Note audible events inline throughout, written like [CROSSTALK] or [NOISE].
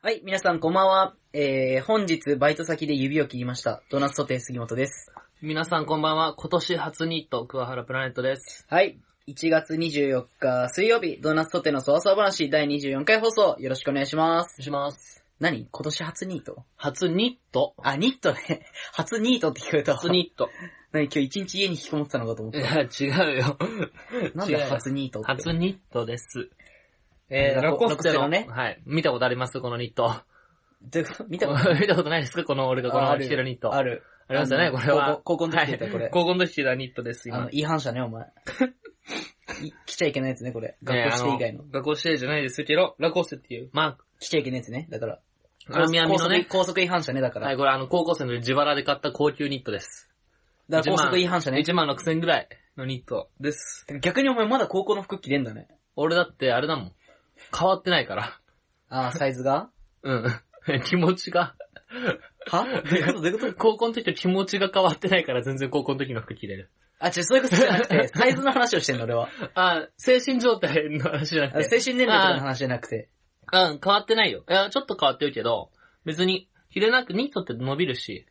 はい、皆さんこんばんは。えー、本日バイト先で指を切りました。ドーナツソテー杉本です。皆さんこんばんは。今年初ニット、桑原プラネットです。はい、1月24日水曜日、ドーナツソテーのそわそわ話第24回放送、よろしくお願いします。お願いします。何？今年初ニート初ニットあ、ニットね。[LAUGHS] 初ニートって聞こえた。初ニット。[LAUGHS] 何？今日一日家に引きこもってたのかと思っいた。や、違うよ。なんで初ニートって。初ニットです。えー、ラコステのねはい。見たことあります？このニット。見たこと？[LAUGHS] 見たことないですか？この俺がこの着てるニット。ある。ありますよね、あのこれは。高校の時着てたはいこれ高校の時着てたニットです、今。あの、違反者ね、お前。[LAUGHS] い来ちゃいけないやつね、これ。学ね校指定以外の。あ学校指定じゃないですけど、ラコステっていう。ま来ちゃいけないやつね。だから。あ、網網のね。高速違反者ね、だか。はい、これあの、高校生の自腹で買った高級ニットです。だから高速違反者ね。1万6千ぐらいのニットです。逆にお前まだ高校の服着れんだね。俺だってあれだもん。変わってないから。ああ、サイズが？うん。[LAUGHS] 気持ちが。は？[LAUGHS] どういうこと？どういうこと高校の時と気持ちが変わってないから全然高校の時の服着れる。あ、違う、そういうことじゃなくて、[LAUGHS] サイズの話をしてんの、俺は。あ、精神状態の話じゃなあくて。精神年齢とかの話じゃなくて。うん、変わってないよ。いや、ちょっと変わってるけど、別に、着れなく、ニットって伸びるし。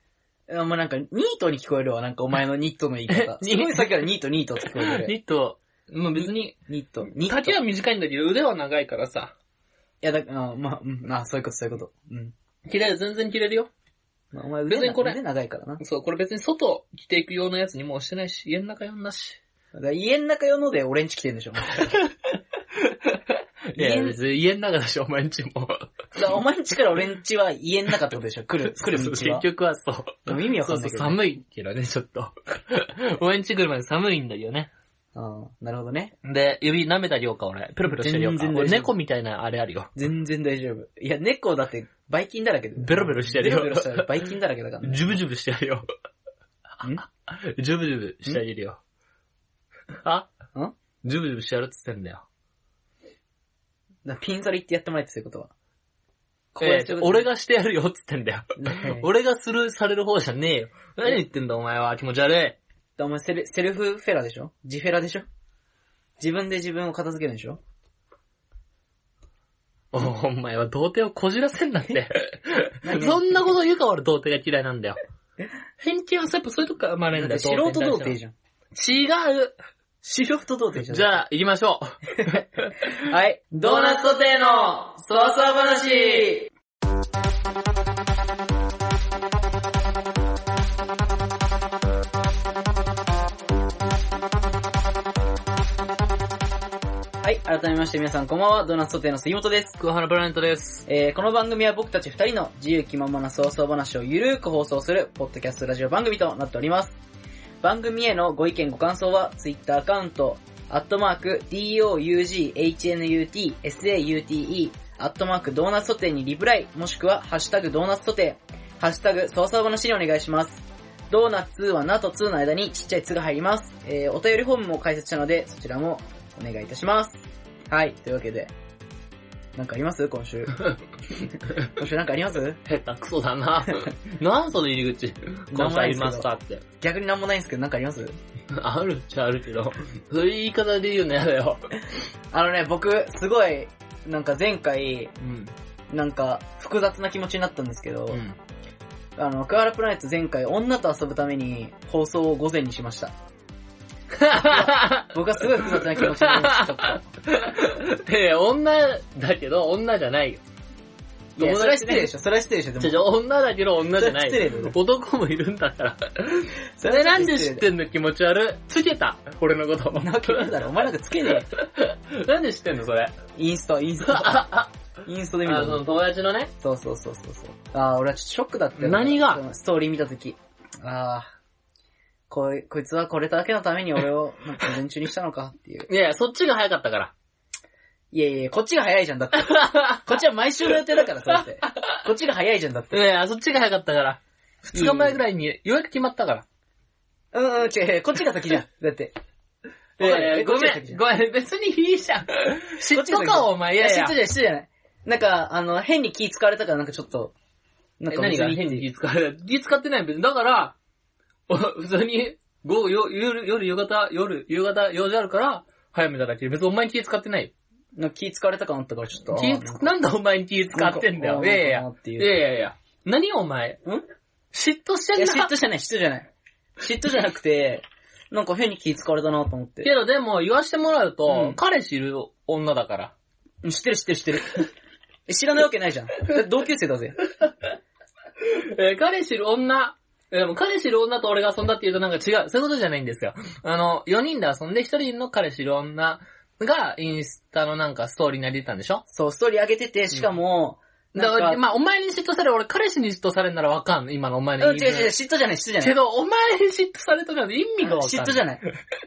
お前なんか、ニートに聞こえるわ、なんかお前のニットの言い方。えすごいさっきからニート、ニートって聞こえる。ニット、もう別に、ニット。ニット。丈いは短いんだけど腕は長いからさ。や、だ、あまあ、うん、あ、そういうこと、そういうこと。うん。着れる、全然着れるよ。まあ、お前腕な別にこれ腕長いからな。そう、これ別に外着ていく用のやつにもうしてないし、家の中用んだし。だから家の中用ので俺んち来てんでしょ。[LAUGHS] いや、家の別に家の中だし、お前んちも。だお前んちから俺んちは家の中ってことでしょ来る、[LAUGHS] 来る道は。結局はそう。でも意味わかんないけど、そうそう、寒いけどね、ちょっと。[LAUGHS] お前んち来るまで寒いんだよね。ああ、なるほどね。で、指舐めた量か、俺。プルプルしてる量か。全然大丈夫俺猫みたいなあれあるよ。全然大丈夫。いや、猫だって、バイキンだらけで。ベロベロしてるよベロベロしたらバイキンだらけだからね。ジュブジュブしてるよ。ん？ジュブジュブしてあげるよ。あ？ん？ジュブジュブしてやるっつってんだよ。だからピンゾリってやってもらえってそういうことは。こ俺、がしてやるよっつってんだよ。ね俺がスルーされる方じゃねえよ。何言ってんだお前は気持ち悪い。お前セルセルフフェラでしょ？ジフェラでしょ？自分で自分を片付けるんでしょ？おお前は童貞をこじらせんなって。何？そんなこと言うから俺童貞が嫌いなんだよ。[LAUGHS] 偏見はやっぱそういうとこから生まれるんだよ。素人童貞じゃん。違う。素人童貞じゃん。じゃあ、行きましょう。[LAUGHS] はい。ドーナツソテーの、そわそわ話はい。改めまして皆さんこんばんは。ドーナツソテーの杉本です。桑原プラネットです。えー、この番組は僕たち二人の自由気ままなそわそわ話をゆるーく放送する、ポッドキャストラジオ番組となっております。番組へのご意見ご感想は、ツイッターアカウント、アットマーク、DOUGHNUTSAUTE、アットマーク、ドーナツソテーにリプライ、もしくは、ハッシュタグ、ドーナツソテー、ハッシュタグ、そわそわ話にお願いします。ドーナツはなと2の間にちっちゃいつが入ります。えー、お便りフォームも解説したので、そちらもお願いいたします。はい、というわけで、なんかあります？今週。[LAUGHS] 今週なんかあります？下手くそだな。[LAUGHS] なんその入り口。今週ありますかって。逆になんもないんですけど、なんかあります？あるっちゃあるけど、そういう言い方で言うのやだよ。あのね、僕、すごい、なんか前回、うん。なんか、複雑な気持ちになったんですけど、うん。あの、クアラプラネット前回、女と遊ぶために放送を午前にしました。僕はすごい複雑な気持ちになりました、ちょっと。いや、女だけど、女じゃないよ。いや、それは失礼でょ。しょ、それは失礼でしょ、でちょちょ、女だけど女じゃないそれは失礼男もいるんだから。そそれなんで知ってんの気持ち悪い？つけた俺のこと。なだろ、お前なんかつけね [LAUGHS] なんで知ってんのそれ？え。インスタ、[LAUGHS] インスタ。あ、あ、インスタで見たあの、友達のね。そうそうそうそう。あー、俺はちょっとショックだったよ。何が？ストーリー見たとき。あー、こい、こいつはこれだけのために俺を、なんか午前中にしたのかっていう。[LAUGHS] いやいや、そっちが早かったから。いやいや、こっちが早いじゃん、だって。[LAUGHS] こっちは毎週の予定だからさ、だって。こっちが早いじゃん、だって。いやいや、そっちが早かったから。二日前ぐらいにようやく決まったから。うんうん、違う違う、こっちが先じゃん。だって。[LAUGHS] いやいや、えごめん、ごめん、別にいいじゃん。嫉妬か、お前、いいや、やいや。失礼、失礼じゃない。なんか、あの、変に気使われたからなんかちょっと、なんか別に何が変に気使われた？気使ってない別に。だから、お普通に、午後、よ夜、夜、夕方、夜、夕方、用事あるから、早めただけで。別にお前に気使ってない。なんか気使われた感あったからちょっと。気つ、なんでお前に気使ってんだよ。なんかいやいやいやいやいや。何お前ん嫉妬して、んな。嫉妬じゃない、嫉妬じゃない。嫉妬じゃなくて、なんか変に気使われたなと思って。けどでも言わしてもらうと、うん彼氏いる女だから。知ってる知ってる知ってる。知らないわけないじゃん。同級生だぜ。えー彼氏いる女、でも彼氏いる女と俺が遊んだって言うとなんか違う。そういうことじゃないんですよ。あの、4人で遊んで1人の彼氏いる女がインスタのなんかストーリーになりたんでしょ？そう、ストーリー上げてて、しかも、だから、なんか、まあ、お前に嫉妬される、俺彼氏に嫉妬されるならわかんの？今のお前のうん、違う違う、嫉妬じゃない、嫉妬じゃない。けど、お前に嫉妬されたの意味がわかんない。嫉妬じゃない。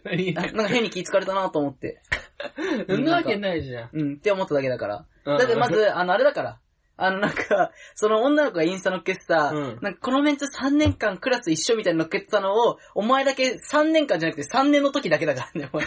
ない。ななんか変に気使われたなと思って。[LAUGHS] そんなわけないじゃん。うん、って思っただけだから。うんだってまず、あの、あれだから。あの、なんか、その女の子がインスタ乗っけてさ、うん。なんかこのメンツ3年間クラス一緒みたいに乗っけてたのを、お前だけ3年間じゃなくて3年の時だけだからね、お前。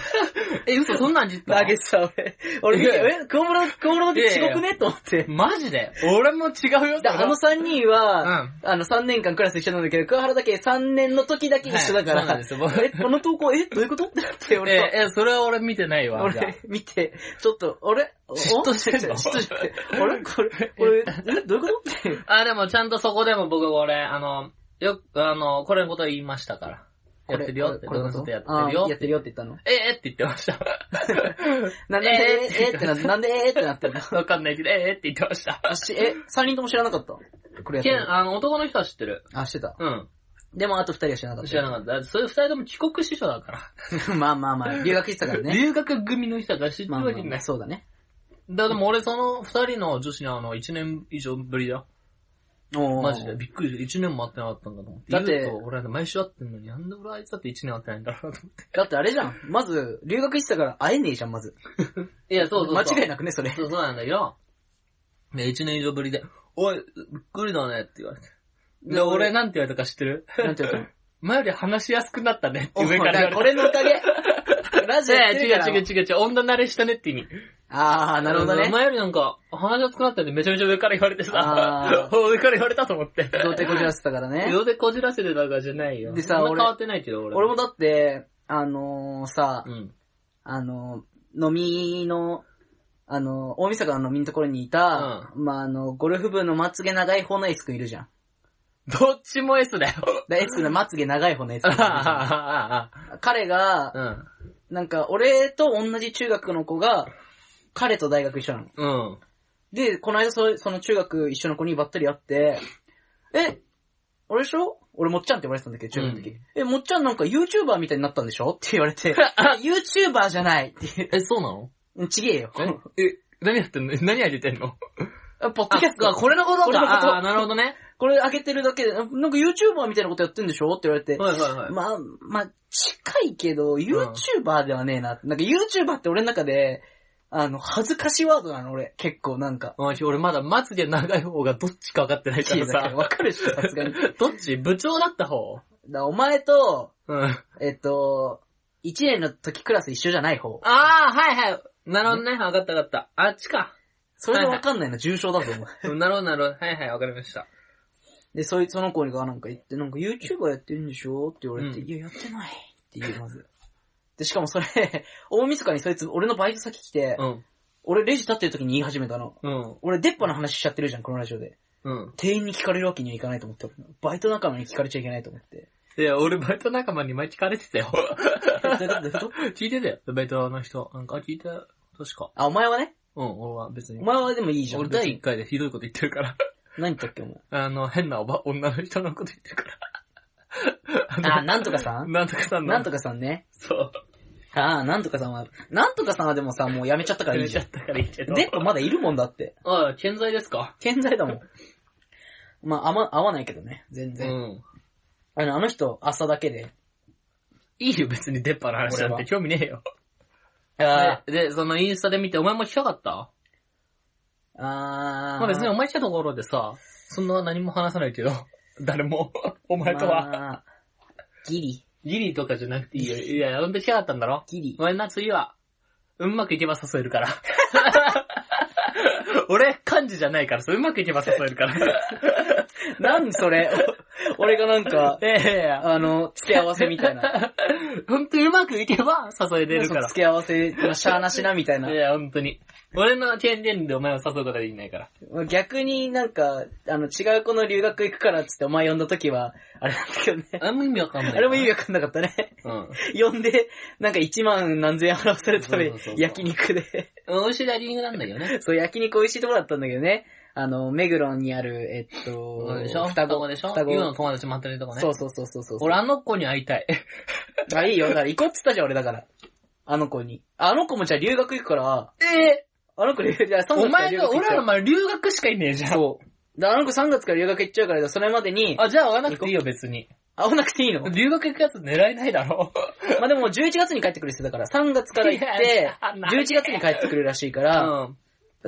[LAUGHS] え、嘘、そんなん言った？投げてた、俺。俺見て、いやえ、熊村、熊村って違くね？と思って。マジで？俺も違うよ、であの3人は、うん。あの3年間クラス一緒なんだけど、桑原だけ3年の時だけ一緒だから、はいそうなんですよ僕。え、この投稿、え、どういうこと？ってなって、俺と。え、え、それは俺見てないわ。じゃあ。俺、見て、ちょっと、あれ嫉妬してんの？嫉妬して、[LAUGHS] あれ？これ、これ、[LAUGHS] え、どういうこと？って。あ、でもちゃんとそこでも僕、俺、あの、よく、あの、これのこと言いましたから。やってるよって、これどんなことやってあるよーやってるよって言ったの？ええ [LAUGHS] って言ってました。なんで、ええーえーってなって、なんでえーってなってるの？わかんないけど、ええって言ってました。え、3人とも知らなかった？これやってる。あの、男の人は知ってる。あ、してた。うん。でもあと2人は知らなかった。知らなかった。そういう二人とも帰国子女だから。まあまあまあ、留学してたからね。留学組の人が知ってるわけない。そうだね。だでも俺その二人の女子にあの、一年以上ぶりだよ。マジで。びっくりした。一年も会ってなかったんだと思って。だって言うと俺は毎週会ってんのに、なんで俺あいつだって一年会ってないんだろうなと思って。だってあれじゃん。まず、留学してたから会えねえじゃん、まず。いや、そうそうそう。[LAUGHS] 間違いなくね、それ。そうそうなんだけど、ね、一年以上ぶりで、おい、びっくりだねって言われて。で、俺なんて言われたか知ってる？なんて言うの？前より話しやすくなったねってお上から言われた。これのおかげ？[LAUGHS] ラジオ。違う違う違う違う、女慣れしたねって意味。あー、なるほどね。前よりなんか、話しやすくなったんでめちゃめちゃ上から言われてさあ、[LAUGHS] 上から言われたと思って。童貞こじらせてたからね。両手こじらせてたからじゃないよ。でさ俺変わってないけど、俺。俺もだって、あのー、さう、ん。あのー、飲みの、あのー、大晦日の飲みのところにいた、まあ、あの、ゴルフ部のまつげ長い方のエース君いるじゃん。どっちも S だよ。でエース君のまつげ長い方のエース君。彼が、うん。なんか、俺と同じ中学の子が、彼と大学一緒なの。うん。で、この間そその中学一緒の子にばったり会って、え、俺でしょ？俺もっちゃんって言われてたんだけ？ど、中学の時。うんえ、もっちゃんなんか YouTuber みたいになったんでしょ？って言われて、[LAUGHS] YouTuber じゃないってえ、そうなの？うんちげえよ。え、何やってんの？何やってんの？あポッドキャスト。あ、これのこと？か。これのことあ、なるほどね。これ上げてるだけで、なんか YouTuber みたいなことやってんでしょ？って言われて、はいはいはい。まあ、まあ、近いけど、YouTuber ではねえな。なんか YouTuber って俺の中で、あの、恥ずかしいワードなの、俺。結構なんか。おい俺まだまつげ長い方がどっちか分かってないからさ。わかるでしょ、さすがに。[LAUGHS] どっち部長だった方？らお前と、うん。えっと、1年の時クラス一緒じゃない方。ああ、はいはい。なるほどね。分かった分かった。あっちか。それでわかんないの、重症だと思う。うんなるほどなるほど。はいはい、分かりました。で、そいその子がなんか言って、なんか YouTuber やってるんでしょ？って言われて、うんいや、やってないって言う、まず。で、しかもそれ、[LAUGHS] 大晦日にそいつ、俺のバイト先来て、うん。俺レジ立ってる時に言い始めたの。うん。俺、出っ歯の話しちゃってるじゃん、このラジオで。うん。店員に聞かれるわけにはいかないと思って。バイト仲間に聞かれちゃいけないと思って。いや、俺バイト仲間に前聞かれてたよ。どういうことどういうこと [LAUGHS] 聞いてたよ。バイトの人。なんか聞いた。確か。あ、お前はねうん、俺は別にお。前はでもいいじゃん。俺第別に1回でひどいこと言ってるから。何言ったっけ、お前。あの、変なおば、女の人のこと言ってるから。あ、なんとかさん？なんとかさんの。なんとかさんね。そう。ああ、なんとかさんは、なんとかさんはでもさ、もうやめちゃったからいいじゃんやめちゃ。ったからいいけど。で、まだいるもんだって。ああ、健在ですか？健在だもん。まあ、あま、合わないけどね、全う然。ん。あの、あの人、朝だけで。いいよ、別に出っ歯の話なんて興味ねえよ。あで、でそのインスタで見て、お前も来たかった？あ、あまあ別にお前来たところでさ、そんな何も話さないけど、[LAUGHS] 誰も、[LAUGHS] お前とは。まあギリ、ギリとかじゃなくていいよ。いや、ほんと来たかったんだろ？ギリ。ごめんな、次は。うまくいけば誘えるから。[LAUGHS] 俺、漢字じゃないから、そううまくいけば誘えるから。なんそれ、お [LAUGHS] 俺がなんか、ええあの、付け合わせみたいな。ほんとうまくいけば誘えれるから。付け合わせ、まあしゃーなしなみたいな。いや、ほんとに。俺の権限でお前を誘うことはできないから。逆になんか、あの、違う子の留学行くからっつってお前呼んだ時は、あれなんだけどね。あれも意味わかんない。あれも意味わかんなかったね。うん。呼んで、なんか1万何千円払わされためそうそうそう、そう焼肉で。美味しいラリングなんだけどね。そう、焼肉美味しいとこだったんだけどね。あの、目黒にある、えっと、でしょ？双子でしょ？双子の友達待ってるとこね。そうそうそうそうそう。俺あの子に会いたい。[LAUGHS] あ、いいよ。だから行こうって言ったじゃん、俺だから。あの子に。あの子もじゃあ留学行くから、えあの子留学、じゃあ3月からお前が、留学行っちゃう俺らの前留学しかいねえじゃん。そう。で、あの子3月から留学行っちゃうから、それまでに、あ、じゃあ会わなくていいよ、別に。会わなくていいの？留学行くやつ狙えないだろ。まあでも11月に帰ってくる人だから、3月から行っいてや、11月に帰ってくるらしいかうら、ん。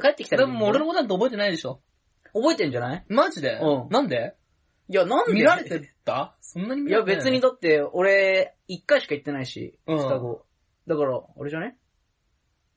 帰ってきたらでももう俺のことなんて覚えてないでしょ。覚えてんじゃない？マジで？うんなんで？いや、なんで？見られてた？そんなに見いやられて別にだって、俺、1回しか行ってないし、うん双子。だから、あれじゃね？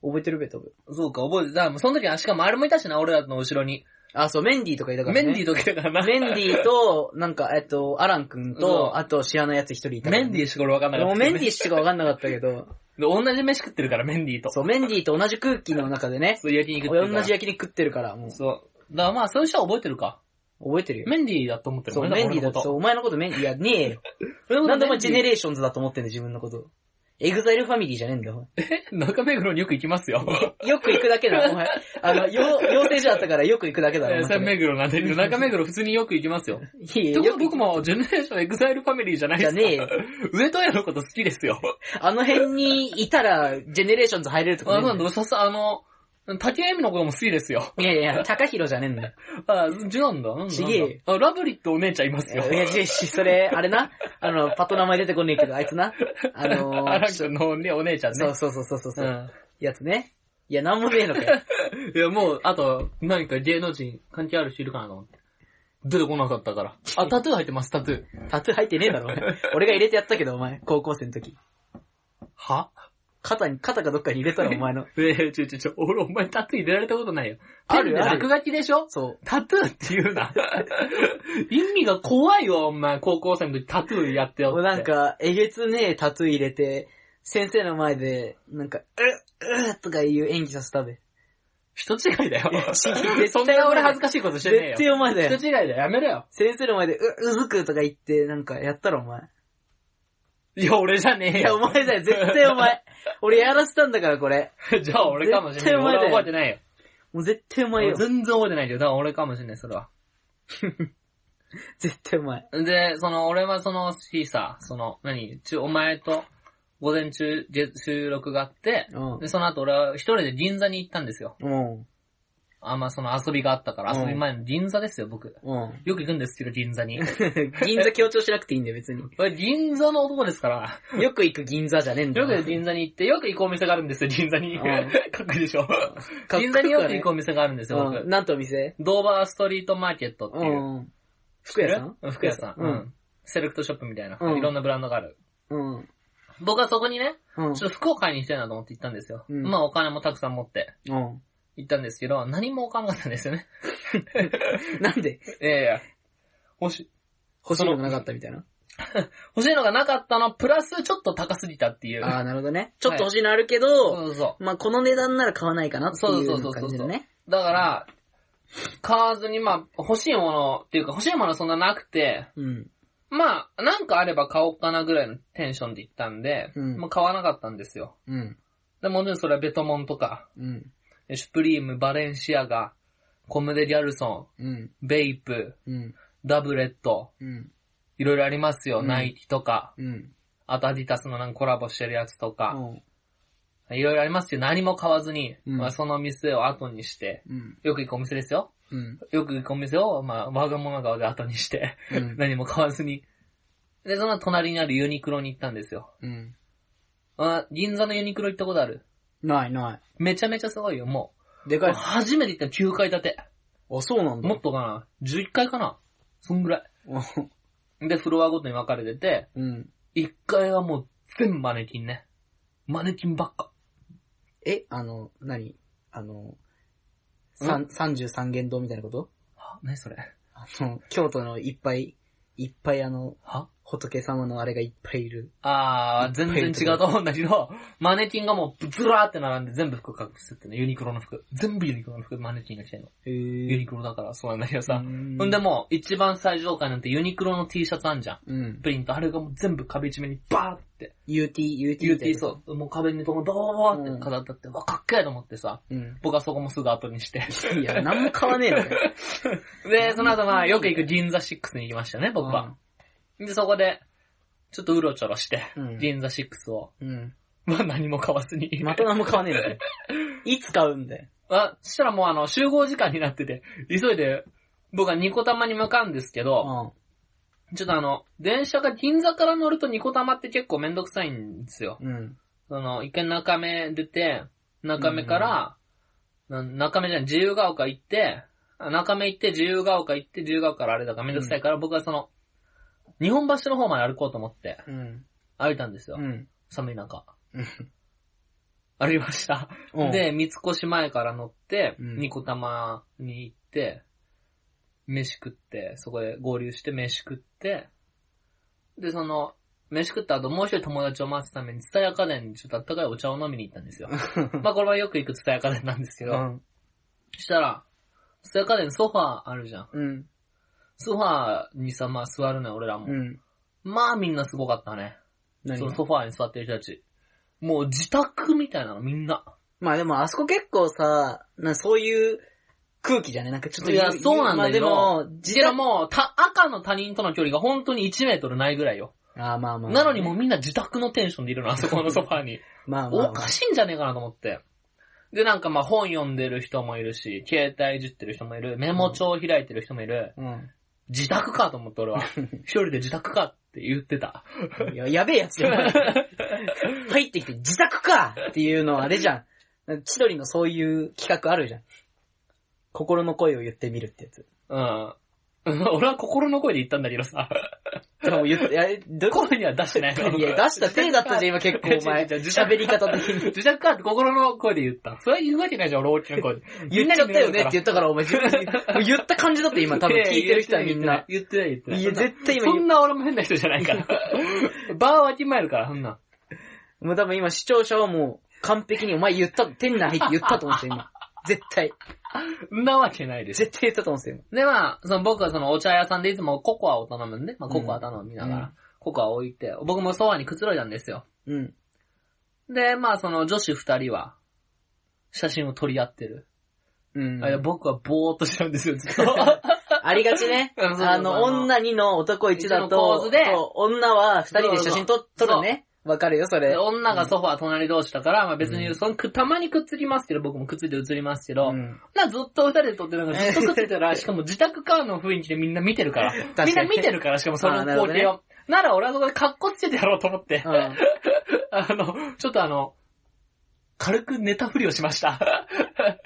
覚えてるべ、多分。そうか、覚えてた。もうその時は、しかもあれもいたしな、俺らの後ろに。あ、そう、メンディーとかいたからね。メンディーとかいたからな。メンディーと、なんか、えっと、アラン君うんと、あと、知らないやつ一人いたからね、メンディーしか俺わかんなかった。もうメンディーしかわかんなかったけど、で同じ飯食ってるから、メンディーと。そう、メンディーと同じ空気の中でね、そう、焼肉食ってるから。俺同じ焼肉食ってるから、もう、そう。だからまあ、そういう人は覚えてるか。覚えてるよ。メンディーだと思ってるそう、メンディーだと、そう、お前のことメンディー、いや、ねえよ。[LAUGHS] なんでお前 GENERATIONS だと思ってんだ、自分のこと。 EXILE ファミリーじゃねえんだよ。中目黒によく行きますよ。よく行くだけだ、お前。あの、よ養成所あったからよく行くだけだろ、お前えーそれ目黒なんで、中目黒普通によく行きますよ。いいと僕も GENERATIONS EXILE ファミリーじゃないですか。じゃねえよ。上戸屋のこと好きですよ。あの辺にいたら、ジェネレーションズ入れるとかささ、あの、竹谷絵美のことも好きですよ。いやいや、高弘じゃねえんだよ。[LAUGHS] あ、違うんだ。なんだちげえあ、ラブリットお姉ちゃんいますよ。いや、じゃし、それ、あれな、あの、パッと名前出てこねえけど、あいつな、あのアランー、[LAUGHS] 君のねお姉ちゃんね。そうそうそうそうそう、うん。やつね。いや、なんもねえのかよ。[LAUGHS] いや、もう、あと、何か芸能人関係ある人いるかなと思って。出てこなかったから。あ、タトゥー入ってます、タトゥー。タトゥー入ってねえだろ、俺が入れてやったけど、お前、高校生の時。は？肩に、肩かどっかに入れたら、お前の。[LAUGHS] えー、ちょちょちょ、俺お前タトゥー入れられたことないよ。あるあるペンで落書きでしょ？そう。タトゥーって言うな。[LAUGHS] 意味が怖いよ、お前。高校生の時タトゥーやってよって。なんか、えげつねえタトゥー入れて、先生の前で、なんか、うっ、うっとかいう演技させたべ。人違いだよ。[LAUGHS] そんな俺恥ずかしいことしてねえよ。絶対お前だよ。人違いだよ。やめろよ。先生の前で、う、うずくとか言って、なんか、やったろ、お前。いや、俺じゃねえいや、よ。お前だよ、絶対お前。[LAUGHS] 俺やらせたんだから、これ。[LAUGHS] じゃあ俺かもしれない。俺は覚えてないよ。もう絶対お前よ。全然覚えてないけど、だから俺かもしれない、それは。[LAUGHS] 絶対お前。で、その、俺はその日さ、その、何、ちゅお前と、午前中、げ収録があって、うんで、。その後俺は一人で銀座に行ったんですよ。うん。あんまその遊びがあったから、うん遊び前の銀座ですよ、僕。うん。よく行くんですけど、銀座に。銀座強調しなくていいんだよ、別に。[LAUGHS] 俺、銀座の男ですから。よく行く銀座じゃねえんだよ。よく銀座に行って、よく行くお店があるんですよ、銀座に。うんかっこいいでしょ。[LAUGHS] かっこ銀座によく行ねくお店があるんですよ、うん。僕。なんとお店？ドーバーストリートマーケットってういう。ん。服屋さん？うん服屋さん。ううんん。セレクトショップみたいな。うんいろんなブランドがある。うん。僕はそこにね、うん。ちょっと服を買いに行きたいなと思って行ったんですよ。うんまあお金もたくさん持ってうん。行ったんですけど、何も買わなかったんですよね。[LAUGHS] なんで？いやいや。欲し、欲しいのがなかったみたいな？欲しいのがなかったの、プラスちょっと高すぎたっていう。ああ、なるほどね。ちょっと欲しいのあるけど、そうそうそまあこの値段なら買わないかなっていうそうそうそうそう感じだね。う。だから、買わずに、まあ、欲しいものっていうか、欲しいものそんななくて、うん。まあ、なんかあれば買おうかなぐらいのテンションで行ったんで、うんもう買わなかったんですよ。うん。でもちろんそれはベトモンとか、うん。シュプリーム、バレンシアガ、コムデ・ギャルソン、うん。ベイプ、うん。ダブレット、うん。いろいろありますよ。うんナイキとか、うん。あとアディタスのなんかコラボしてるやつとか、うん。いろいろありますけど何も買わずに、うんまあ、その店を後にして、うん。よく行くお店ですよ。うん。よく行くお店を、まあ、我が物顔で後にして、うん。[LAUGHS] 何も買わずに。で、その隣にあるユニクロに行ったんですよ。銀座のユニクロ行ったことある？ないなめちゃめちゃすごいよ、もい。でう。かい。初めて行った9階建て。あ、そうなんだ。もっとかな ?11 階かな？そんぐらい。で、フロアごとに分かれてて、うん。1階はもう全部マネキンね。マネキンばっか。え、あの、何？あの、三33元堂みたいなこと？は？何それ？あの、京都のいっぱい、いっぱいあの、は？仏様のあれがいっぱいいる。あー、全然違うと思うんだけど、マネキンがもうずらーって並んで全部服隠すってね、ユニクロの服。全部ユニクロの服、マネキンが着てんの。へユニクロだからそうなんだけどさ。うほんんでもう、一番最上階なんてユニクロの T シャツあんじゃん。うん。プリント、あれがもう全部壁一面にバーって。UT、UT UT そう。もう壁にドーーって飾ってあって、わ、かっけえと思ってさ。う。うん。僕はそこもすぐ後にして。いや、なんも買わねえのかよ。[LAUGHS] で、その後まあ、よく行く銀座6に行きましたね、僕は。で、そこで、ちょっとうろちょろして、うん銀座6を、うん。まあ何も買わずに。また何も買わねえの？かよ。いつ買うんだよ？あ、そしたらもうあの、集合時間になってて、急いで、僕はニコタマに向かうんですけど、ちょっとあの、電車が銀座から乗るとニコタマって結構めんどくさいんですよ。うん。うん。その、一回中目出て、中目から、な中目じゃない、自由が丘行って、あ中目行って自由が丘行って、自由が丘からあれだからめんどくさいから、僕はその、日本橋の方まで歩こうと思って、うん。歩いたんですよ。うん。寒い中。うん歩きました。うん、で、三越前から乗って、うんニコタマに行って、飯食って、そこで合流して飯食って、で、その、飯食った後もう一人友達を待つために、ツタヤ家電にちょっとあったかいお茶を飲みに行ったんですよ。[LAUGHS] まあこれはよく行くツタヤ家電なんですけど、うん。そしたら、ツタヤ家電ソファーあるじゃん。うん。ソファーにさ、まあ座るのよ、俺らも。うん。まあみんなすごかったね。そのソファーに座ってる人たち。もう自宅みたいなのみんな。まあでもあそこ結構さ、なそういう空気じゃね？なんかちょっといやそうなんだけどまあでも、いやもう、た、赤の他人との距離が本当に1メートルないぐらいよ。あーまあまあ。なのにもうみんな自宅のテンションでいるの、あそこのソファーに。[LAUGHS] まあまあまあ。おかしいんじゃねえかなと思って。で、なんかまあ本読んでる人もいるし、携帯いじってる人もいる、メモ帳開いてる人もいる、うん。自宅かと思って俺は。[LAUGHS] 一人で自宅かって言ってた。いや、やべえやつじゃん。[LAUGHS] 入ってきて自宅かっていうのはあれじゃん。千鳥のそういう企画あるじゃん。心の声を言ってみるってやつ。うん。[LAUGHS] 俺は心の声で言ったんだけどさ。でも言って、いや、どこ声には出してないいや、出した手だったじゃん、今 [LAUGHS] 結構お前。喋り方的に。自宅かって心の声で言った。それは言うわけないじゃん、俺大きな声で。[LAUGHS] 言っちゃったよねって言ったから、お前言った感じだって今多分聞いてる人はみんな。言ってない言ってない。いや、絶対今そ言んな俺も変な人じゃないから。バーわきまえるから、そんな。う。もう多分今視聴者はもう完璧にお前言った、店内入って言ったと思うんですよ、今。[LAUGHS] 絶対。なわけないです。絶対言ったと思うんですよ。で、まあ、その僕はそのお茶屋さんでいつもココアを頼むんで、まあココア頼みながら、うんココアを置いて、僕もソファにくつろいだんですよ。うん。で、まあその女子二人は、写真を撮り合ってる。うん。あ僕はぼーっとしてるんですよ、ずっと。ありがちね。[LAUGHS] うんそうそうあの、女2の男1だ一の構と、図でそう女は2人で写真撮撮るね。わかるよ、それで。女がソファー隣同士だから、まあ別に、そのく、たまにくっつきますけど、僕もくっついて映りますけど、うんな、ずっと二人で撮ってるのがずっとくっついてたら、[LAUGHS] しかも自宅からの雰囲気でみんな見てるから。[LAUGHS] かにみんな見てるから、しかもそのあーなるほどね光景を。なら俺はそこで格好つけてやろうと思って、うん。[LAUGHS] あの、ちょっとあの、軽くネタ振りをしました。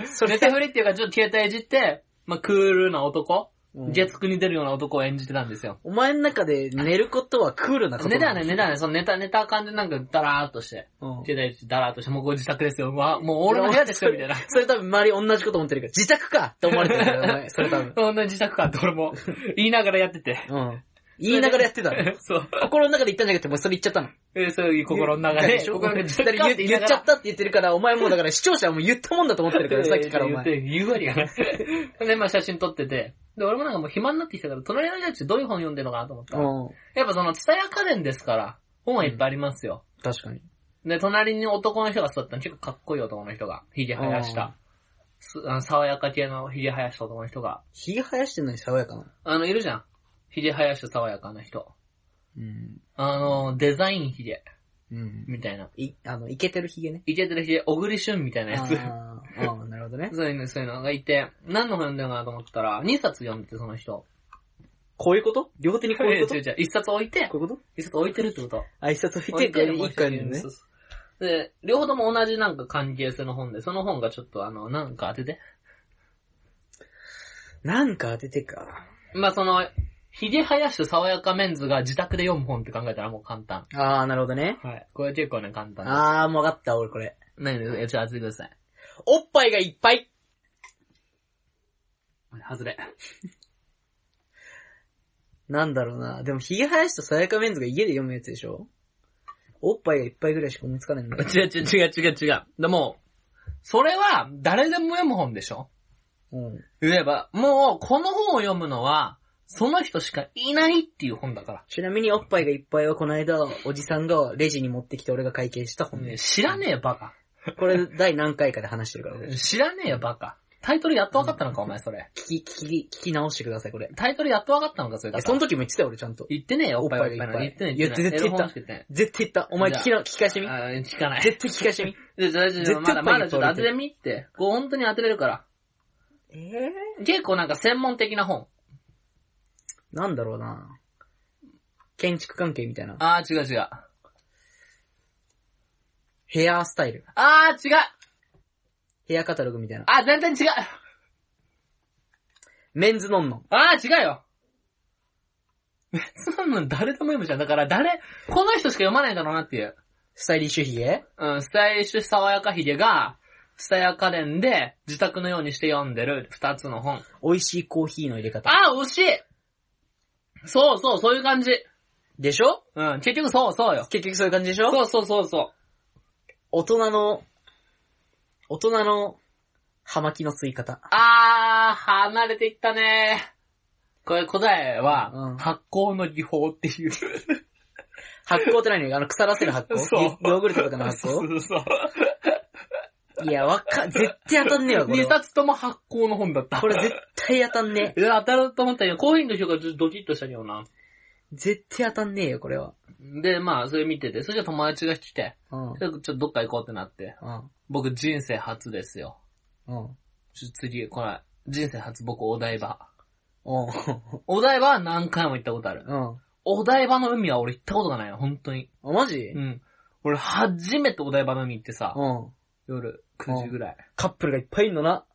それネタ振りっていうか、ちょっと携帯いじって、まあ、クールな男、うん月9に出るような男を演じてたんですよ。お前の中で寝ることはクールなことネタはね、ね。ネタはね、そのネタ、ネタ感じでなんかダラーっとして、うんダラーっとして、もうこれ自宅ですよ。うわ、もう俺の部屋ですよ、みたいな。それ多分周り同じこと思ってるから、自宅かって思われてるから、お前。それ多分。そんな自宅かって俺も言いながらやってて。うん。言いながらやってたの？[LAUGHS] そう。心の中で言ったんじゃなくて、もうそれ言っちゃったの？えーそういう心の中で、心心の中で言っちゃったって言ってるから、お前もうだから視聴者はもう言ったもんだと思ってるから、さっきからお前。言って、言うわりがない。で、まあ写真撮ってて、で、俺もなんかもう暇になってきたから、隣の人たちどういう本読んでるのかなと思ったら、うん。やっぱその、ツタヤ家電ですから、本はいっぱいありますよ。確かに。で、隣に男の人が座ったの結構かっこいい男の人が、髭生やした。すあの爽やか系の髭生やした男の人が、日が生やしてんのに爽やかな。あの、いるじゃん。髭生やした爽やかな人。うん。あの、デザイン髭、うん。みたいな。い、あの、イケてるヒゲね。イケてる髭、小栗旬みたいなやつ。あーあー、なるほどね。[LAUGHS] そういうの、そういうのがいて、何の本読んでるのかなと思ったら、2冊読んでて、その人。こういうこと？両手にこういうこと？違う違う、1冊置いて、こういうこと？1冊置いてるってこと。挨拶見て、一回にねそう。そうで、両方とも同じなんか関係性の本で、その本がちょっとあの、なんか当てて。なんか当ててか。まあその、髭生やした爽やかメンズが自宅で読む本って考えたらもう簡単。ああ、なるほどね。はい。これ結構ね、簡単です。ああ、もう分かった、俺これ。何？で、えちょっと当ててください。おっぱいがいっぱい。外れ。なんだろうな。でも、ヒゲ生やしとさやかメンズが家で読むやつでしょ？おっぱいがいっぱいぐらいしか思いつかないんだよ。違う違う違う違う違う。でも、それは誰でも読む本でしょ？うん。言えば、もう、この本を読むのは、その人しかいないっていう本だから。ちなみにおっぱいがいっぱいはこの間、おじさんがレジに持ってきて俺が会計した本ね。知らねえよ、バカ。これ第何回かで話してるから、俺 [LAUGHS] 知らねえよ、バカ。タイトルやっと分かったのか、お前それ。聞き、聞き、聞き直してください、これ。タイトルやっと分かったのか、それだえ、から。その時も言ってたよ、俺ちゃんと。言ってねえよ、おっぱいはいっぱいなの。おっぱい言ってねえ。いや絶対言ったエロ本しか言ってない。絶対言った。お前聞きの、聞き返してみ。あー聞かない。絶対聞き返してみ。で [LAUGHS] じゃあじゃあ絶対まだまだちょっと当ててみって。こう本当に当てれるから。えー、結構なんか専門的な本。なんだろうな建築関係みたいな。あー、違う違う。ヘアスタイル。あー、違う。ヘアカタログみたいな。あー、全然違う。メンズノンノン。あー、違うよ。そんなん誰でも読むじゃん。だから誰、この人しか読まないんだろうなっていう。スタイリッシュヒゲ？うん、スタイリッシュ爽やかひげが、スタヤ家電で自宅のようにして読んでる二つの本。美味しいコーヒーの入れ方。あー、惜しいそうそう、そういう感じ。でしょ？うん、結局そうそうよ。結局そういう感じでしょ？そうそうそうそ大人の、大人の、葉巻の吸い方。う。あー、離れていったねこれ答えは、うん発酵の技法っていう。[LAUGHS] 発酵って何？あの、腐らせる発酵？そうヨヨーグルトとかの発そ酵うそう。いや、わか、絶対当たんねえわ、これ二は。冊とも発酵の本だった。これ絶対当たんねえ。いや、当たると思ったけど、コーヒーの人がちょっとドキッとしたような。絶対当たんねえよ、これは。で、まあ、それ見てて、それじゃ友達が来て、うん。ちょっとちょっとどっか行こうってなって、うん。僕人生初ですよ。うん。ちょ次、これ、人生初僕お台場。うん。お台場は何回も行ったことある。うん。お台場の海は俺行ったことがないの、本当に。あ、マジ？うん。俺初めてお台場の海行ってさ、うん。夜9時ぐらい。いっカップルがいっぱいいんのな。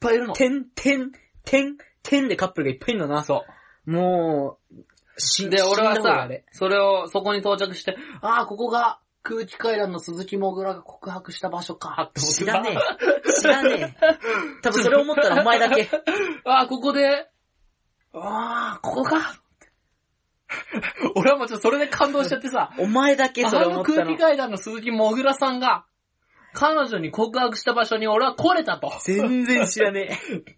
ぱいいるの。てん、てん、てん、てんでカップルがいっぱいいんのな。そもう、しう。で、俺はさそれを、そこに到着して、ああ、ここが空気階段の鈴木もぐらが告白した場所かって思ってた知らねえ。[LAUGHS] 知らねえ。多分それ思ったらお前だけ。[LAUGHS] ああ、ここで、ああ、ここか。[LAUGHS] 俺はもうちょっとそれで感動しちゃってさ、お前だけそれあの思ったの。空気階段の鈴木もぐらさんが、彼女に告白した場所に俺は来れたと。全然知らねえ。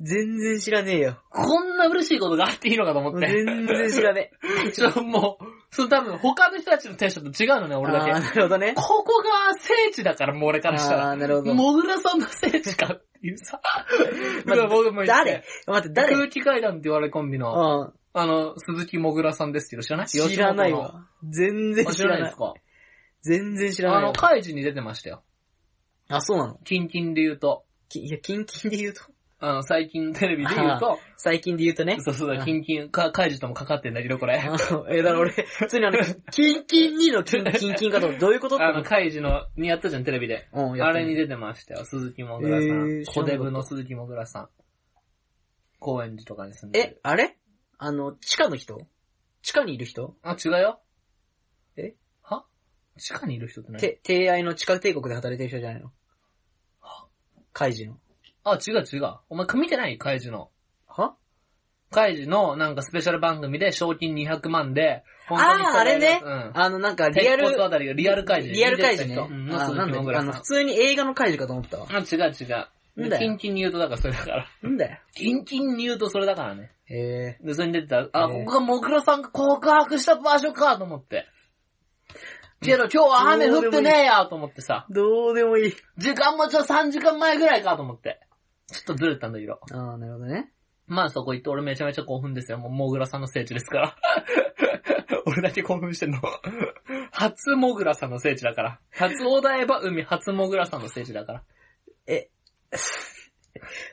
全然知らねえよ。こんな嬉しいことがあっていいのかと思って。全然知らねえ。ちょ、もう、それ多分他の人たちのテンションと違うのね、俺だあーけ。なるほどね。ここが聖地だから、もう俺からしたら。あーなるほど。もぐらさんの聖地かっていうさ。まあ [LAUGHS] 僕も言って誰？待って、誰？空気階段って言われるコンビの、うん。あの、鈴木もぐらさんですけど、知らない？知らない。わ。全然知知らないです。か？全然知らないわあの、。カイジに出てましたよ。あ、そうなの？キンキンで言うと。きいや、キンキンで言うと？あの、最近テレビで言うと、[LAUGHS] 最近で言うとね。そうそうだ、あキンキン、か、カイジともかかってんだけど、これ。あのえ、だから俺、[LAUGHS] 普通にあの、キンキンにのキンキンキンかと、どういうこと？ってあの、カイジの、にやったじゃん、テレビで。うん、やっれに出てましたよ、鈴木もぐらさへんー。知らなかった小デブの鈴木もぐらさん。高円寺とかに住んでえる。、あれ？あの、地下の人？地下にいる人？あ、違うよ。地下にいる人って何？て、帝愛の地下帝国で働いてる人じゃないの？カイジの。あ、違う違う。お前見てないカイジの。は？カイジのなんかスペシャル番組で賞金200万で、本当にあーあれねうん。あの、なんか、リアル、あたりがリアルカイジ。リアルカイジね。うん、のあ、鈴なんだあの、普。通に映画のカイジかと思ったわ。あ、違う違う。なんだよキンキンに言うとだからそれだから。なんだよ。キンキンに言うとそれだからね。へえ。で、それに出てた、あ、えーここがモグラさんが告白した場所かと思って。けど今日は雨降ってねえやと思ってさ、どうでもいい。時間もちょ3時間前ぐらいかと思って。ちょっとずれたんだけど。ああ、なるほどね。まあそこ行って俺めちゃめちゃ興奮ですよ。もうモグラさんの聖地ですから。[LAUGHS] 俺だけ興奮してんの。初モグラさんの聖地だから。初お台場海初モグラさんの聖地だから。え、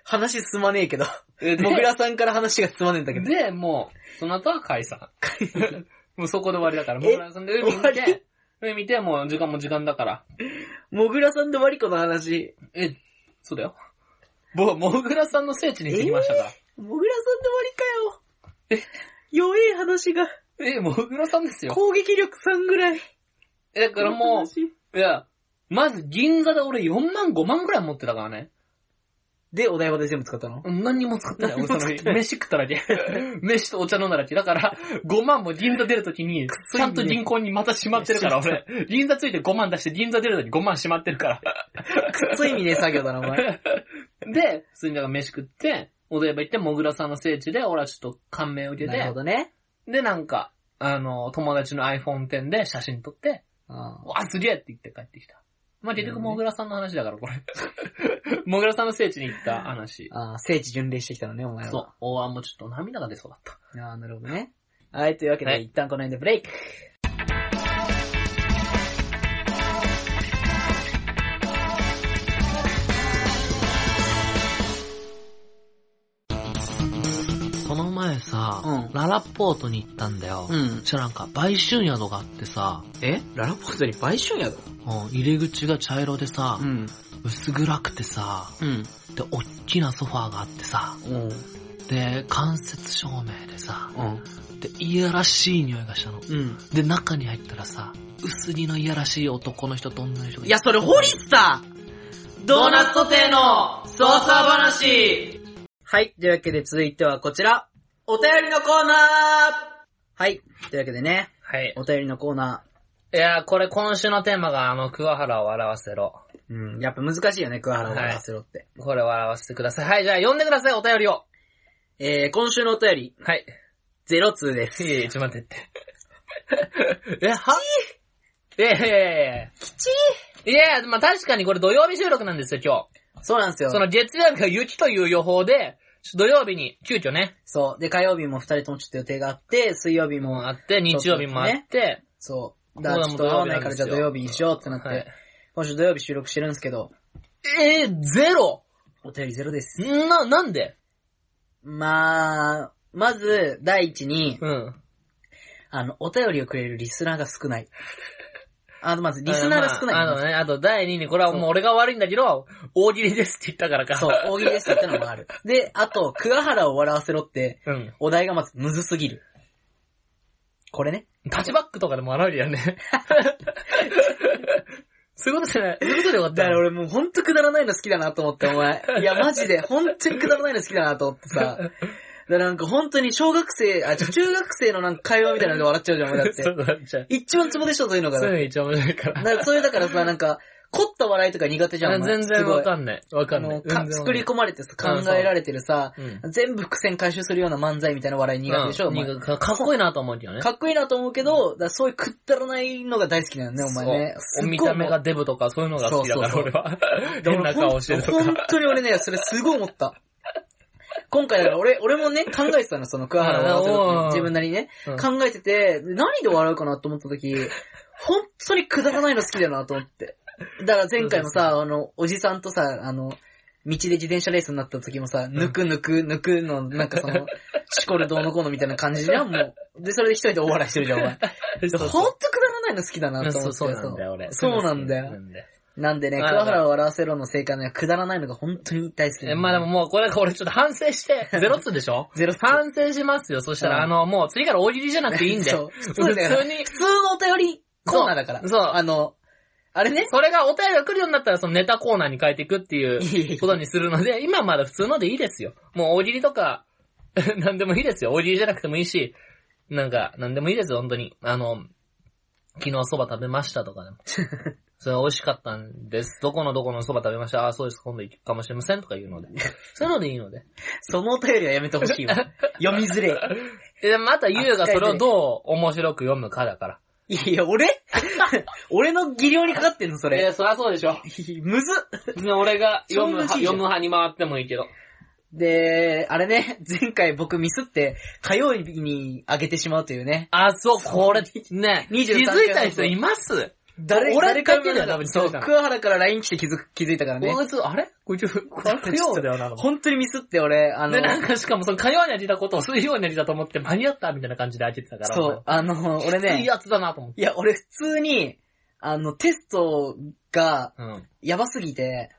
話進まねえけど。でもぐらさんから話が進まねえんだけど。で、もう、その後は解散。[LAUGHS] もうそこで終わりだから。えモグラさんで海見終わりて、海見て、もう時間も時間だから。もぐらさんとマリコの話。え、そうだよ。もう、モグラさんの聖地に行ってきましたから。もぐらさんとマリかよ。え、弱い話が。え、モグラさんですよ。攻撃力3ぐらい。え、だからも話う、いや、まず銀座で俺4万5万ぐらい持ってたからね。で、お台場で全部使ったの？何にも使ってない。[LAUGHS] 俺そ [LAUGHS] 飯食っただけ。[LAUGHS] 飯とお茶飲んだだけ。だから、5万も銀座出るときに、ちゃんと銀行にまた閉まってるから、俺。銀座ついて5万出して銀座出るとき5万閉まってるから。くっそ意味ねえ作業だな、お前。で、普通にだから飯食って、お台場行って、もぐらさんの聖地で、俺はちょっと感銘を受けてなるほ、どね。で、なんか、あの、友達の iPhone X で写真撮って、あわ、すげえって言って帰ってきた。まあ、結局、もぐらさんの話だから、これ。もぐらさんの聖地に行った話。あー、聖地巡礼してきたのね、お前は。そう。おわ、もうちょっと涙が出そうだった。ああ、なるほどね。はい、というわけで、はい一旦この辺でブレイク。さ、うんララポートに行ったんだよ。うんそ。したらなんか、売春宿があってさ、え？ララポートに売春宿？うん入り口が茶色でさ、ん。薄暗くてさ、うん。で、おっきなソファーがあってさ、うん。で、間接照明でさ、うん。で、いやらしい匂いがしたの。うん。で、中に入ったらさ、薄着のいやらしい男の人と女の人がいや、それ、ホリスタドーナツソテーの操作話はい、というわけで続いてはこちら。お便りのコーナーはい、というわけでね、はい。お便りのコーナいやー、これ今週のテーマが、あの、桑原を笑わせろ。ー。うん、やっぱ難しいよね、桑原を笑わせろって。これ笑わせてください。はい、じゃあ読んでください、お便りを。えー、今週のお便り、はい。ゼロツーです。いやいや、ちょっと待ってって。[LAUGHS] え、は？いやいやいやいや。きちいやまあ確かにこれ土曜日収録なんですよ、今そうなんですよ。日。その月曜日が雪という予報で、土曜日に急遽ね、そう。で、火曜日も二人ともちょっと予定があって、水曜日もあって、日曜日もあって、そう。だからちょっと合わないからじゃあ土曜日にしようってなって、はい。今週土曜日収録してるんですけど、えー、ゼロ？お便りゼロです。な、なんで？まあ、まず、第一に、うん。あの、お便りをくれるリスナーが少ない。あの、まず、リスナーが少ない。あのまああのね、あと第2に、これはもう俺が悪いんだけど、大喜利ですって言ったからか。そう、大喜利ですってのもある。[LAUGHS] で、あと、桑原を笑わせろって、うん。お題がまずむずすぎる。これね。タッチバックとかでも笑うよね。[LAUGHS] そういうことじゃない。そういうことでよかっただから俺もうほんとくだらないの好きだなと思って、お前。いや、マジで、ほんとにくだらないの好きだなと思ってさ。だからなんか本当に小学生、あ、中学生のなんか会話みたいなので笑っちゃうじゃん、お前だっ [LAUGHS] そうて。なっちゃう。一番ツボでしょ、そういうのが。そういうだの一番面白いから。からそういうだからさ、なんか、凝った笑いとか苦手じゃん、お前全然わかんない。わかあんないの。か全然わかんない作り込まれてさ、考えられてるさ、うん。全部伏線回収するような漫才みたいな笑い苦手でしょ、お前うんかかっこいいなと思うけどね。かっこいいなと思うけど、だからそういうくったらないのが大好きなのね、お前ね。そうお見た目がデブとかそういうのが好きだからそう俺は。変な顔してると本か。当に俺ね、それすごい思った。今回だから俺、俺もね、考えてたの、その桑原を笑わせるうんって自分なりにね、うん考えてて、で何で笑うかなと思った時、本当にくだらないの好きだなと思って。だから前回もさ、あの、おじさんとさ、あの、道で自転車レースになった時もさ、ぬくぬくぬくの、なんかその、[LAUGHS] シコルどうのこうのみたいな感じじゃん、もう。で、それで一人で大笑いしてるじゃん、お前。ほんとくだらないの好きだなと思って。そうそうなんだよ、俺。そうなんだよそうなんだよ。なんでね、あ桑原を笑わせろの正解のくだらないのが本当に大好きなまあでももうこれ、俺ちょっと反省して、[LAUGHS] ゼロツでしょ？ゼロツ反省しますよ。そしたら、うんあの、もう次から大喜利じゃなくていいんで。そう普普通だから通に普。通のお便りコーナーだから。そうあの、あれね？それがお便りが来るようになったら、そのネタコーナーに変えていくっていうことにするので、今はまだ普通のでいいですよ。もう大喜利とか、[LAUGHS] なんでもいいですよ。大喜利じゃなくてもいいし、なんか、なんでもいいですよ、本当に。あの、昨日蕎麦食べましたとかでも。[LAUGHS] それ美味しかったんです。どこのどこの蕎麦食べました？ああ、そうです。今度行くかもしれませんとか言うので。[LAUGHS] そういうのでいいので。そのお便りはやめてほしいわ。[LAUGHS] 読みづれえ。で、またゆうがそれをどう面白く読むかだから。いやいや、俺？[LAUGHS] 俺の技量にかかってんの、それ。えそりゃそうでしょ。むずっ俺が読む派、読む派に回ってもいいけど。で、あれね、前回僕ミスって火曜日に上げてしまうというね。あ、そう、これ、ね、23気づいた人います？誰、からだけだよそう、桑原から LINE 来て気づく、気づいたからね。こいつ、あれ？こいつ、これ火曜だよな。本当にミスって俺、あので、、なんかしかもその火曜にやりたことを水曜にやりたと思って間に合ったみたいな感じで開けてたから。そう、あの、俺ね、いいやつだなと思って。いや、俺普通に、あの、テストがうん。やばすぎて、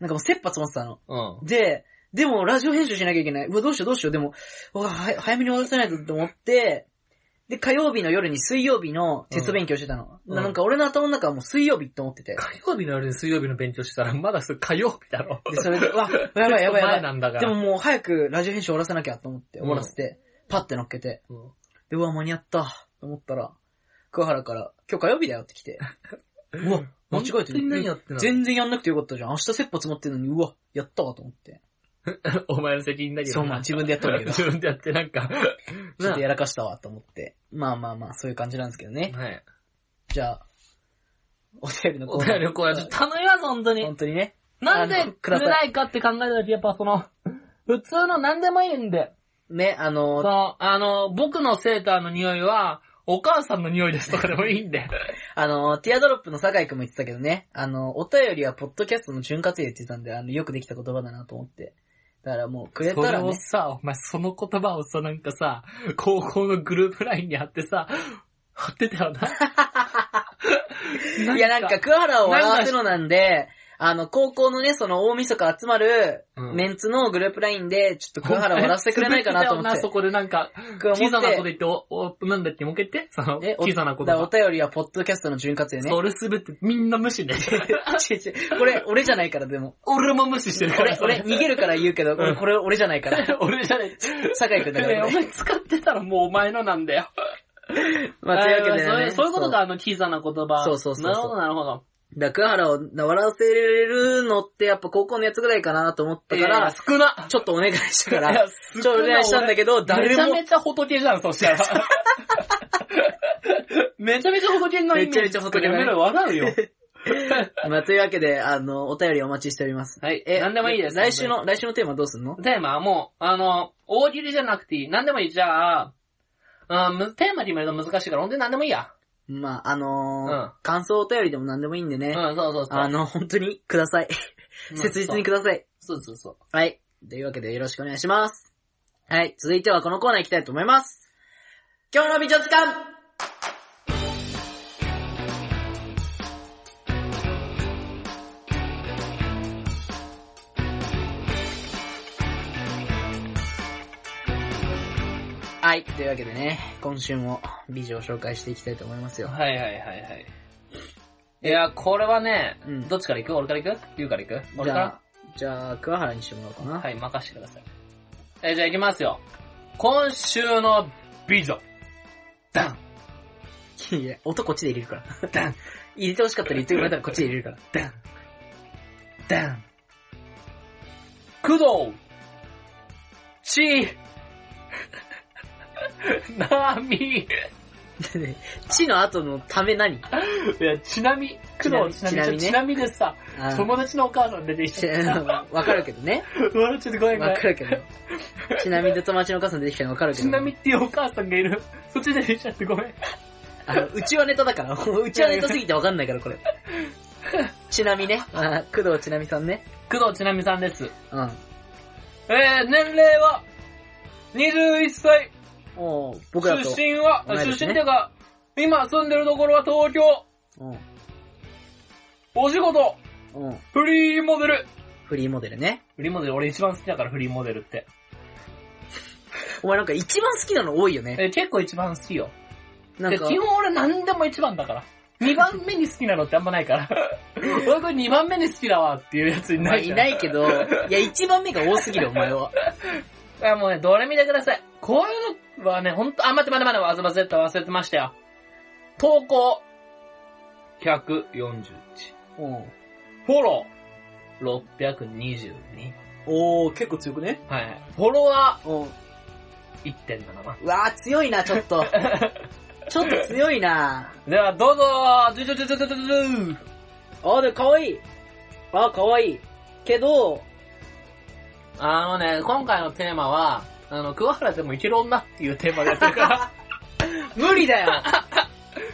なんかもう切羽詰まってたの。うん。で、でもラジオ編集しなきゃいけない。うわ、どうしようどうしよう。でも、うわ、は早めに終わらせないとって思って、で、火曜日の夜に水曜日のテスト勉強してたの。うんなんか俺の頭の中はもう水曜日って思ってて。火曜日の夜に水曜日の勉強してたら、まだそれ火曜日だろ。で、それで、うわ、やばいやばいやばい。前なんだから。でももう早くラジオ編集終わらせなきゃと思って、終わらせて、パッて乗っけて。うん、で、うわ、間に合った、と思ったら、桑原から、今日火曜日だよって来て。うわ、[LAUGHS] 間違えて本当に何やってんの？全然やんなくてよかったじゃん。明日切羽詰まってるのに、うわ、やったわと思って。[LAUGHS] お前の責任だけどな。そうまあ自分でやったんだけど [LAUGHS] 自分でやってなんか、[LAUGHS] ちょっとやらかしたわと思って。まあまあまあ、そういう感じなんですけどね。はい。じゃあ、お便りのコおーナー。便りこれ、ちょっと頼みます、本当に本。当にね。なんでくれないかって考えたとき、やっぱその、普通の何でもいいんで、ね、あその、の、あの、僕のセーターの匂いは、お母さんの匂いですとかでもいいんで。あの、ティアドロップの酒井くんも言ってたけどね、あの、お便りはポッドキャストの潤滑油って言ってたんで、あの、よくできた言葉だなと思って。だからもう、くれそれたらね、をさ、お前その言葉をさ、なんかさ、高校のグループラインに貼ってさ、貼ってたよな。[LAUGHS] いやなんか、桑原を笑わせろなんで、あの、高校のね、その大晦日集まるうんメンツのグループラインで、ちょっと桑原を笑わせてくれないかなと思って。[LAUGHS] そこでなんか、小さなこと言って、お、お、なんだっけ、もう一回言って。その、え、お小さなことだからお便りはポッドキャストの潤滑油ね。それすべてみんな無視で。[LAUGHS] 違う違う。これ、俺じゃないから、でも。俺も無視してるから俺、俺、逃げるから言うけど、俺、これ俺じゃないから。[LAUGHS] 俺じゃない。酒井くんだかねらね。お前使ってたらもうお前のなんだよ。まあ、というわけでね。そういうそういうことか、あの、小さな言葉。そうそうそうそうなるほど、なるほど。だから、桑原を笑わせるのってやっぱ高校のやつぐらいかなと思ったから、少な。ちょっとお願いしたから、ちょっとお願いしたんだけど、誰もめちゃ、めちゃ仏じゃん、そしたら。[LAUGHS] めちゃめちゃ仏のイメージ。めちゃめちゃ仏のやめろ、笑うよ。[LAUGHS] まあ、というわけで、あの、お便りお待ちしております。はい。え、なんでもいいです。来週の、来週のテーマどうすんの？テーマはもう、あの、大喜利じゃなくていい。なんでもいい。じゃあ、うん、むテーマ決めると難しいから、本当になんでもいいや。まあ、あのーうん感想お便りでも何でもいいんでね。うん、そうそうそう。あの、本当にください。うん切実にください。そうそうそう。はい。というわけでよろしくお願いします。はい。続いてはこのコーナー行きたいと思います。今日の美女図鑑はい。というわけでね、今週も美女を紹介していきたいと思いますよ。はいはいはいはい。いや、これはね、うんどっちから行く？俺から行く？言うから行く？俺かじゃあ、じゃあ、桑原にしてもらおうかな。らはい、任せてください。えーじゃあ行きますよ。今週の美女。ダンい。いや、音こっちで入れるから。ダン入れてほしかったら言ってくれたらこっちで入れるから。ダンダン工藤ち [LAUGHS] なみ。い地の後のため何？や、ちなみ。工藤ちなみ。ちなみねちなみでさ、友達のお母さん出てきちて。[LAUGHS] [LAUGHS] わかるけどね。笑っちゃってごめんごめんわかるけど。ちなみで友達のお母さん出てきたのわかるけど。ちなみっていうお母さんがいる。そっちで出てきちゃってごめん。あの、うちはネタだから。うちはネタすぎてわかんないから、これ。ちなみね。工藤ちなみさんね。工藤ちなみさんです。うん。えー、年齢は、21歳。僕らと。出身は、ね身っていうか、今住んでるところは東京。うん。お仕事、うん。フリーモデル。フリーモデルね。フリーモデル、俺一番好きだから、フリーモデルって。お前なんか一番好きなの多いよね。え、結構一番好きよ。で、なんか基、本俺何でも一番だから。二番目に好きなのってあんまないから。俺これ二番目に好きだわっていうやついないから。ないけど、いや、一番目が多すぎる、お前は。いやもうね、どれ見てください。こういうのはね、ほんと、あ、待って待って待って、忘れてた忘れてましたよ。投稿、141。うん。フォロー、622。おー、結構強くねはいはい。フォロワうん。ー、1.7万。うわー、強いな、ちょっと。[LAUGHS] ちょっと強いな。では、どうぞー、ジュジュジュジュジュジュあー、でも可愛い。あー、可愛い。けど、あのね、今回のテーマは、あの、桑原でもいける女っていうテーマでやってるから、[LAUGHS] 無理だよ。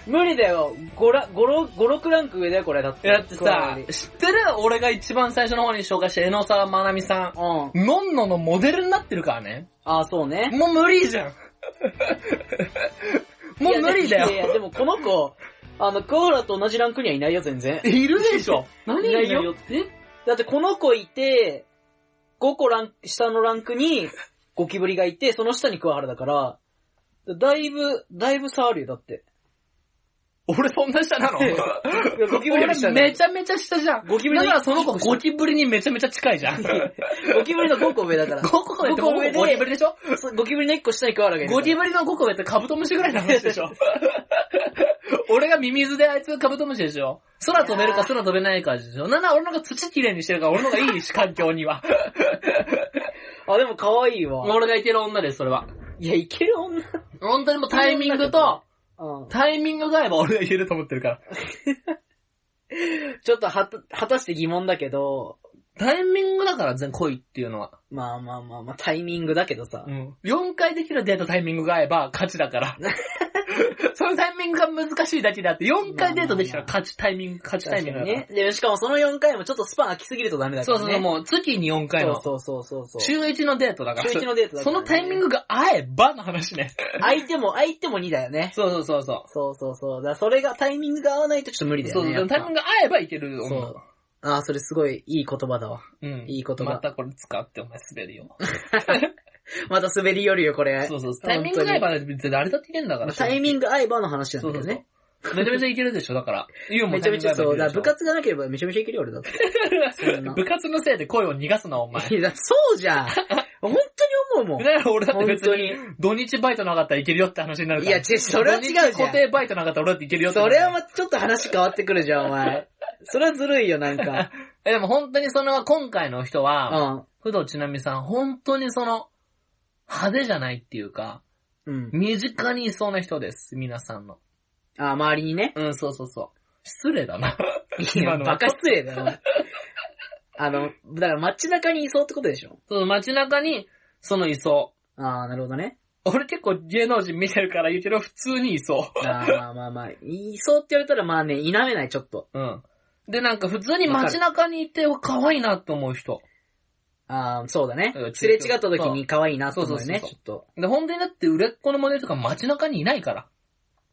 無理だよ。5ラ、5、6ランク上だよ、これ。だって。だってさ知ってる俺が一番最初の方に紹介した江野沢まなみさん。うん。のんののモデルになってるからね。あー、そうね。もう無理じゃん。[LAUGHS] もう無理だよいやいやいや、でもこの子、あの、桑原と同じランクにはいないよ、全然。いるでしょ。何 [LAUGHS] いないよってだってこの子いて、5個ラン、下のランクにゴキブリがいて、その下に桑原だから、だいぶ、だいぶ差あるよ、だって。俺そんな下なの？ゴキブリより下俺めちゃめちゃ下じゃん。ゴキブリのだからその子ゴキブリにめちゃめちゃ近いじゃん。ゴキブリの5個上だから。5個上って五個上でゴキブリでしょそうゴキブリの1個下に加わるわけゴキブブリの5個上ってカブトムシぐらいの話でしょ [LAUGHS] 俺がミミズであいつがカブトムシでしょ空飛べるか空飛べないかでしょなんなら俺の方が土きれいにしてるから俺の方がいいし、環境には。[LAUGHS] あ、でも可愛いわ。俺がいける女です、それは。いや、いける女。本当にもうタイミングと、うん。タイミングが合えば俺がいけると思ってるから。[LAUGHS] ちょっとはた、果たして疑問だけど、タイミングだから全恋っていうのは。まあまあまあまあ、タイミングだけどさう。ん。4回できるデートタイミングが合えば勝ちだから。[LAUGHS] そのタイミングが難しいだけであって、4回デートできたら勝ちタイミング、勝ちタイミングだから。ね。で、しかもその4回もちょっとスパン空きすぎるとダメだからね。そうそう、もう月に4回の。そうそうそうそう。週1のデートだから。週一のデートだからねそのタイミングが合えばの話ね。相手も、相手も2だよね。そうそうそうそそうそうそう。だからそれがタイミングが合わないとちょっと無理う。だよね。そうそう、やっぱタイミングが合えばいける女。そう。ああ、それすごいいい言葉だわ。うん。いい言葉またこれ使ってお前滑るよ。[LAUGHS] また滑り寄るよ、これ。そうそう。タイミングが合えば別に誰だっていけんだから。タイミング合えばの話なんそうそうそうだけどね。。めちゃめちゃいけるでしょ、だから。ユウもめちゃめちゃそう。だ部活がなければめちゃめちゃいけるよ、俺だって。[LAUGHS] 部活のせいで声を逃がすな、お前。[LAUGHS] いや、そうじゃん。本当に思うもん。だから俺だって別本に、土日バイトなかったらいけるよって話になるから。いや違うそれは違うじゃん固定バイトなかったら俺だっていけるよってそれはまたちょっと話変わってくるじゃん、お前。それはずるいよ、なんか。[LAUGHS] え、でも本当にその、今回の人うは、ん。不動ちなみさん、本当にその、派手じゃないっていうか、うん。身近にいそうな人です、皆さんの。あ、周りにね。うん、そうそうそう。失礼だな。い今や、のバカ失礼だよ。お [LAUGHS] 前あの、だから街中にいそうってことでしょ？そう、街中に、そのいそああ、なるほどね。う。俺結構芸能人見てるから言うけど、普通にいそあーまあまあまあ、いそうって言われたらまあね、否めない、ちょっと。う。うん。で、なんか普通に街中にいて、可愛いなって思う人。ああ、そうだねうん。すれ違った時に可愛いなと思うよね、そうそうちょっと。で、本当にだって売れっ子のモデルとか街中にいないから。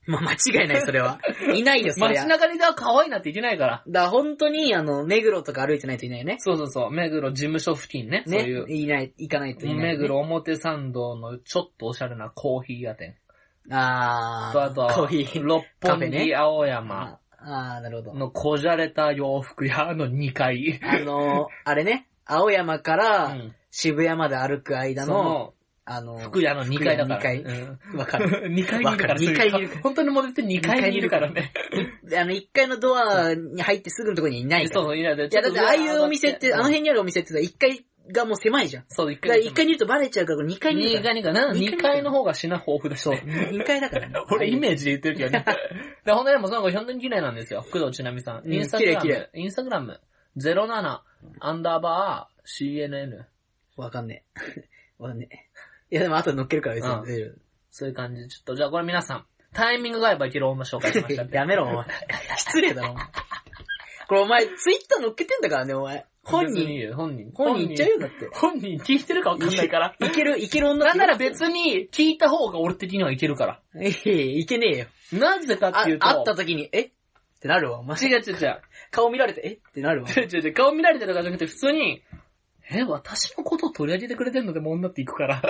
まあ間違いない、それは。[LAUGHS] いないよ、そりゃ。街中にいたら可愛いなっていけないから。だから本当に、あの、目黒とか歩いてないといないよね。そうそうそう。目黒事務所付近ね。そうねいう。。いない、行かないといない、ね。目黒表参道のちょっとおしゃれなコーヒー屋店。あとあとー、コーは、ヒー。六本木青山ああー、なるほど。のこじゃれた洋服屋の2階。あの、あれね、青山かうらん。渋谷まで歩く間の、その、あの、服屋の2階だから。服屋うんわかる。[LAUGHS] 2階にいるから。わかる二階本当にモデルって2階にいるからね。であの、1階のドアに入ってすぐのところにいないから。そうそう、いや、いいや、だってああいうお店って、あの辺にあるお店って1階がもう狭いじゃん。そう、1だから階1階にいるとバレちゃうから2階にいる2から。階にかな？二階に2階の方が品豊富だしそう。ね。2階だからね。[LAUGHS] 俺イメージで言ってるけどね。[LAUGHS] で、ほんとでもその子本当に綺麗なんですよ。工藤ちなみさん。うんインスタグラ綺麗ム、インスタグラム、07、アンダーバー、CNN。わかんねえ。[LAUGHS] わかんねえ。いや、でも後で乗っけるから別うんに出る。そういう感じで、ちょっと、じゃあこれ皆さん、タイミングが合えばいける女紹介しましたんで。やめろ、お前。失礼だろ、お前。これお前、ツイッター乗っけてんだからね、お前。本人、本人。本人言っちゃうよ、だって。本人聞いてるかわかんないから。いける、いける女なんなら別に聞いた方が俺的にはいけるから。いやいやいけねえよ。なぜかっあていう、と、会った時に、え？ってなるわ、お前。違う違う違う。顔見られて、え？ってなるわ。違う違う顔見られてるからじゃなくて普通に、え、私のことを取り上げてくれてんのでも女って行くから。[LAUGHS]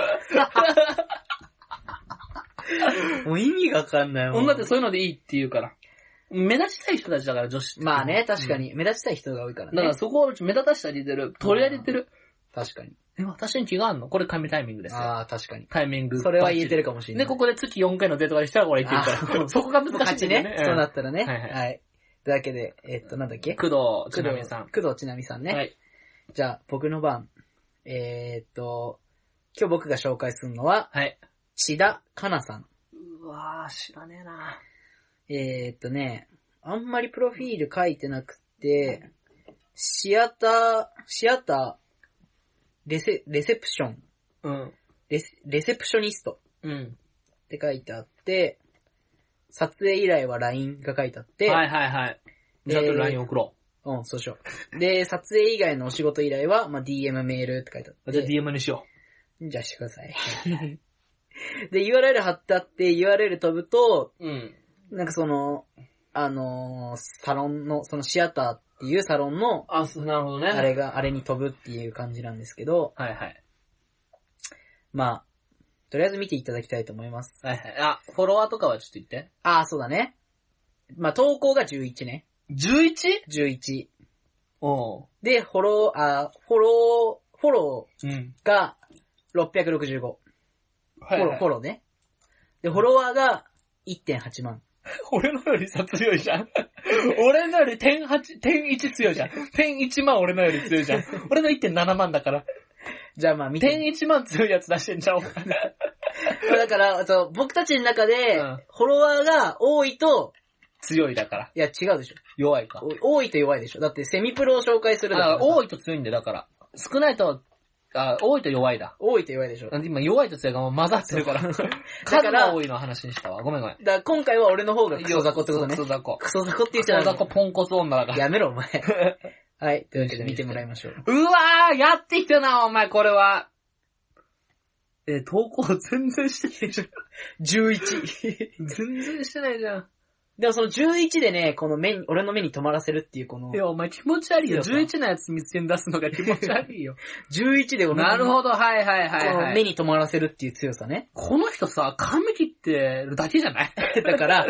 もう意味がわかんないもん。女ってそういうのでいいって言うから。目立ちたい人たちだから女子って。まあね、確かうん。に。目立ちたい人が多いからね。だからそこを目立たしたりてる。取り上げてる。確かに。え、私に気があんの？これ神タイミングですよ。ああ、確かに。タイミング。それは言えてるかもしれない。で、ここで月4回のデートがしたらこれ言ってるかあら。そこが難しいね。そうなったらね。はいはいはい。というわけで、えっと、なんだっけ？工藤ちなみさん。工藤ちなみさんね。はい。じゃあ、僕の番。えーっと、今日僕が紹介するのは、はい。千田かなさん。うわー、知らねえなえーっとね、あんまりプロフィール書いてなくて、シアター、シアター、レセ、レセプション、うん。レセレセプショニストうん。って書いてあって、撮影依頼は LINE が書いてあって、はいはいはい。じゃあ、えー LINE 送ろうん、そうしよう。で、撮影以外のお仕事依頼は、まあ、DM メールって書いてあう。って。じゃあ DM にしよじゃあしてください。[LAUGHS] で、URL 貼ってあって、URL 飛ぶと、う。うん。なんかその、あのーサロンの、そのシアターっていうサロンの、あ、そう、なるほどね。あれが、あれに飛ぶっていう感じなんですけど、はいはい。まあ、とりあえず見ていただきたいと思います。はいはい。あ、フォロワーとかはちょっと言って。ああ、そうだね。まあ、投稿が11ね。11? 11。おう。で、フォロー、あーフォロー、フォロうん。ーが665。はフォロー、フォローね。で、フォロワーが1.8万。[LAUGHS] 俺のよりさ強いじゃん。[LAUGHS] 俺のより点8、点1強いじゃん。点1万俺のより強いじゃん。俺の1.7万だから。じゃあまあ見て。点1万強いやつ出してんじゃん、[LAUGHS] だから、そう僕たちの中でうん、フォロワーが多いと、強いだから。いや違うでしょ。弱いか。お多いと弱いでしょ。だってセミプロを紹介するだから多いと強いんだよ、だから。少ないと、あ多いと弱いだ。多いと弱いでしょ。なんで今弱いと強いが混ざってるから。だ数からが多いの話にしたわ。ごめんごめん。だから今回は俺の方がクソ雑魚ってことねク。ソ雑魚。クソ雑魚って言っクソちゃダメ雑魚ポンコツ女だから。やめろ、お前。[LAUGHS] はい。というわけで見てもらいましょう。うわー、やってきたな、お前、これは。え、投稿全然してないじゃん。[LAUGHS] 11。全然してないじゃん。でもその11でね、この目に、俺の目に留まらせるっていうこのい、や、お前気持ち悪いよ。強さ11のやつ見つけに出すのが気持ち悪いよ。[LAUGHS] 11で俺のなるほど、はいはいはい、このはい。目に留まらせるっていう強さね。この人さ、髪切ってるだけじゃない？だから、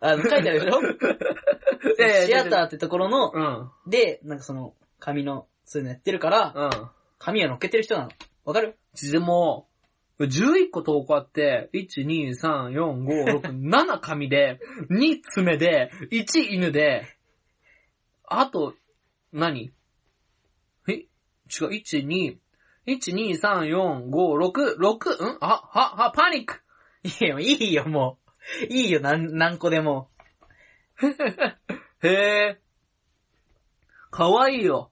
あの、書いてあるでしょ？[LAUGHS] シアターってところの、うん。で、なんかその、髪の、そういうのやってるから、うん。髪を乗っけてる人なの。わかる？でも、11個投稿あって、1、2、3、4、5、6、7紙で、[LAUGHS] 2爪で、1犬で、あと、何？え？違う、1、2、1、2、3、4、5、6、6、ん？あ、は、は、パニックいや、いいよ、もう。いいよ、なん、何個でも。[LAUGHS] へえ。かわいいよ。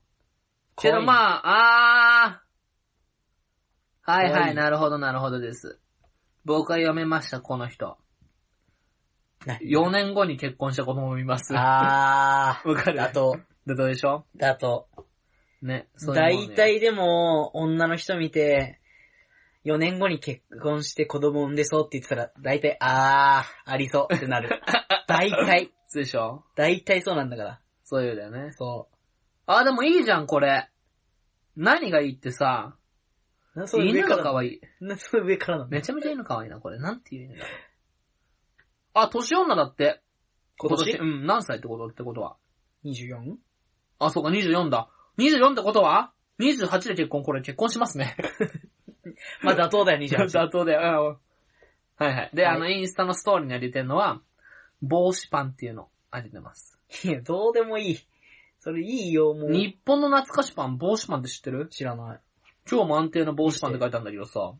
けどあ、まあ、あー。はいはい、なるほどなるほどです。僕は読めました、この人。4年後に結婚した子供もいます。あ [LAUGHS] わかー、るだと、だとでしょだと、ね。そう大体でも、女の人見て、4年後に結婚して子供産んでそうって言ってたら、大体、あー、ありそうってなる。[LAUGHS] 大体、そうでしょ？大体そうなんだから。そういうだよね。そあ、でもいいじゃん、これ。何がいいってさ、う。なそれ上犬からなが可愛い。なそれ上からなのめちゃめちゃ犬可愛いな、これ。なんていう犬だろう。あ、年女だって。今年？うん、何歳ってこと？ってことは。24? あ、そうか、24だ。24ってことは ?28 で結婚、これ結婚しますね。[LAUGHS] まあ妥当だよ、28。[LAUGHS] 妥当だよ。うんはいはい。で、はいあの、インスタのストーリーに上げてるのは、帽子パンっていうの上げてます。いや、どうでもいい。それいいよ、もう。日本の懐かしパン、帽子パンって知ってる？知らない。今日も安定の帽子パンって書いてあるんだけどさ、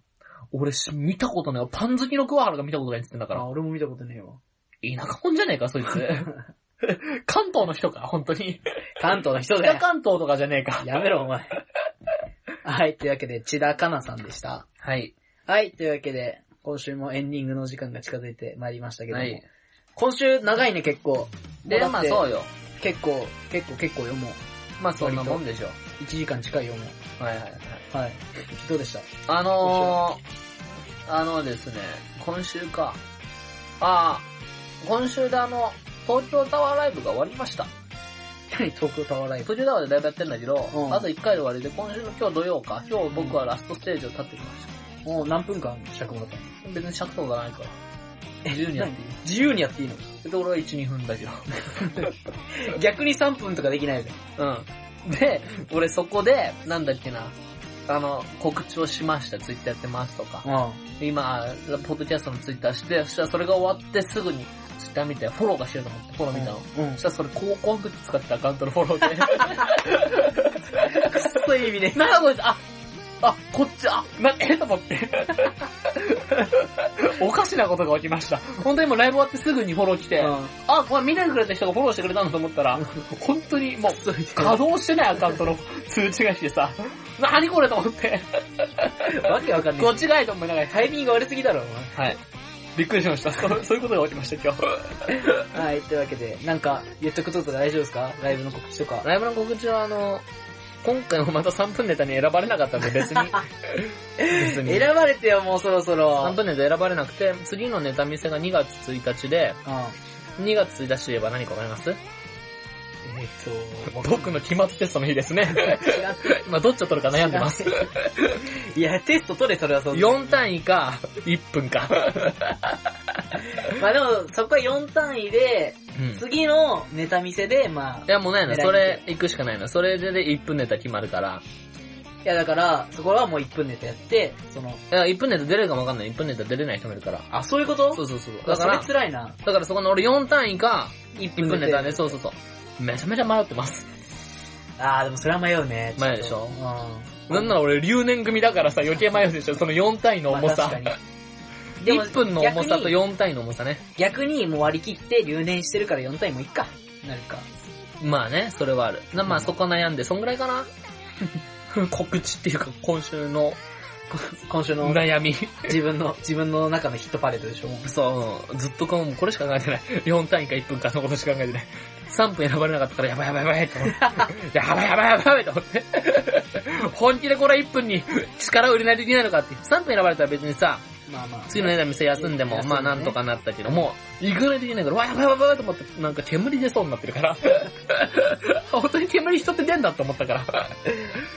俺し見たことないよ。パン好きの桑原が見たことないって言ってんだかあ、ら。俺も見たことねえわ。田舎もんじゃねえか、そいつ。[LAUGHS] 関東の人か、本当に。関東の人だ北よ。関東とかじゃねえか。やめろ、お前。はい、というわけで、千田かなさんでした。はい。はい、というわけで、今週もエンディングの時間が近づいてまいりましたけども。はい。今週長いね、結構。で、まあそうよ。よ。結構、結構、結構よ、もう。まあそんなもんでしょ。1時間近いよ、もはいはいはい。う。はい。どうでした？あのー、あのですね、今週か。ああ、今週であの、東京タワーライブが終わりました。何 [LAUGHS] 東京タワーライブ東京タワーでライブやってんだけど、うんあと1回で終わりで、今週の今日土曜か。今日僕はラストステージを立ってきました。もう何分間尺もらったの？別に尺とかがないから。自由にやっていい。自由にやっていいの？で、俺は1、2分だけど。[LAUGHS] [LAUGHS] 逆に3分とかできないよね。うん。で、俺そこで、なんだっけな、あの、告知をしました。ツイッターやってますとか。う今、ポッドキャストのツイッターして、そしたらそれが終わってすぐにツイッター見て、フォローがしてると思って、フォロー見たの。ん。うんそ。したらそれ高校の時使ってたアカウントのフォローで。[LAUGHS] そういう意味ね。なあこいつ、あ、あ、こっち、あ、な、えと思って。おかしなことが起きました。本当にもうライブ終わってすぐにフォロー来て、あ、これ見てくれた人がフォローしてくれたんだと思ったら、本当にもう、稼働してないアカウントの [LAUGHS] 通知が来てさ、なにこれと思って、わけわかんない。ご違いと思いながら、タイミングが悪すぎだろ、はい。びっくりしました。[LAUGHS] そういうことが起きました、今日。お前。はい、というわけで、なんか、言っとくこと大丈夫ですか？ライブの告知とか。ライブの告知はあの、今回もまた3分ネタに選ばれなかったんで別に。[LAUGHS] 別に。選ばれてよ、もうそろそろ。3分ネタ選ばれなくて、次のネタ見せが2月1日で、う2月1日といえば何かわかります？ん。えっ、と、[LAUGHS] 僕の期末テストの日ですね。[LAUGHS] 今どっちを取るか悩んでます。いや、テスト取れ、それはそう。4単位か、1分か。[LAUGHS] まあでも、そこは4単位で、うん次のネタ見せで、まあ、いやもうないの、狙いそれ行くしかないの。それで1分ネタ決まるから。いやだから、そこはもう1分ネタやって、その、いや、1分ネタ出れるかもわかんない。1分ネタ出れない人もいるから。あ、そういうこと？そうそうそう。だか、ららそれ、辛いな。だからそこの俺4単位か、1 1分ネタで、そうそうそう。めちゃめちゃ迷ってます。あー、でもそれは迷うね。迷うでしょ？うん。なんなら俺留年組だからさ、余計迷うでしょ。その4単位の重さまあ確。かに。でも1分の重さと逆に4単位の重さね。逆にもう割り切って留年してるから4単位もいっか。なるか。まあね、それはある。なまあそこは悩んで、そんぐらいかな？[LAUGHS] 告知っていうか、今週の [LAUGHS] 今週の悩み。自分の、自分の中のヒットパレードでしょ。そう、ずっとこうこれしか考えてない。4単位か1分かのことしか考えてない。3分選ばれなかったから、やばいやばいやばいって思って。[LAUGHS] やばいやばいやばいと思って。本気でこれ1分に力を入れないといけないのかって。3分選ばれたら別にさ、まあまあ。次のネタ見せ休んでも、まあなんとかなったけども、行かないといけないから、わ、やばいやばいやばいと思って、なんか煙出そうになってるから。本当に煙人って出んだって思ったから。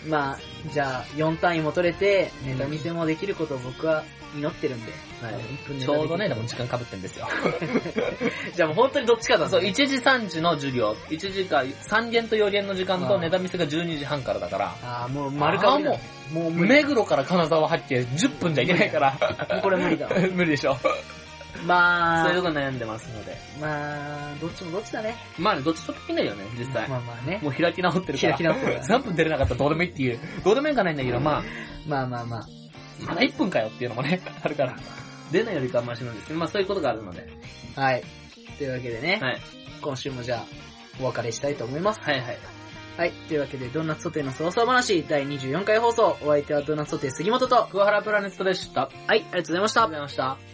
まあ、じゃあ、4単位も取れて、ネタ見せもできることを僕は祈ってるんで。はい1分ネちタょうどね、でも時間被ってんですよ。[LAUGHS] じゃあもう本当にどっちかだねそう、1時3時の授業、1時か、3限と4限の時間とネタ見せが12時半からだから、ああ、もう丸かぶりだねもう無理。目黒から金沢入って10分じゃいけないから。も [LAUGHS] うこれ無理だわ [LAUGHS] 無理でしょ。まあそういう、とこ悩んでますので。まあ、どっちもどっちだね。まあね、どっちともいいんだよね、実際。まあまあね。もう開き直ってるから。開き直ってるから3分出れなかったらどうでもいいっていう。どうでもいいんかないんだけど、まあ、まあまあまあ。まだ1分かよっていうのもね、[LAUGHS] あるから。出ないよりかはマシなんですけど、まあそういうことがあるので。はい。というわけでね、はい。今週もじゃあ、お別れしたいと思います。はいはい。はい。というわけで、ドーナツソテーのそろそろ話、第24回放送、お相手はドーナツソテー杉本と、桑原プラネットでした。ありはい、ありがとうございましたがとうご。ざいました。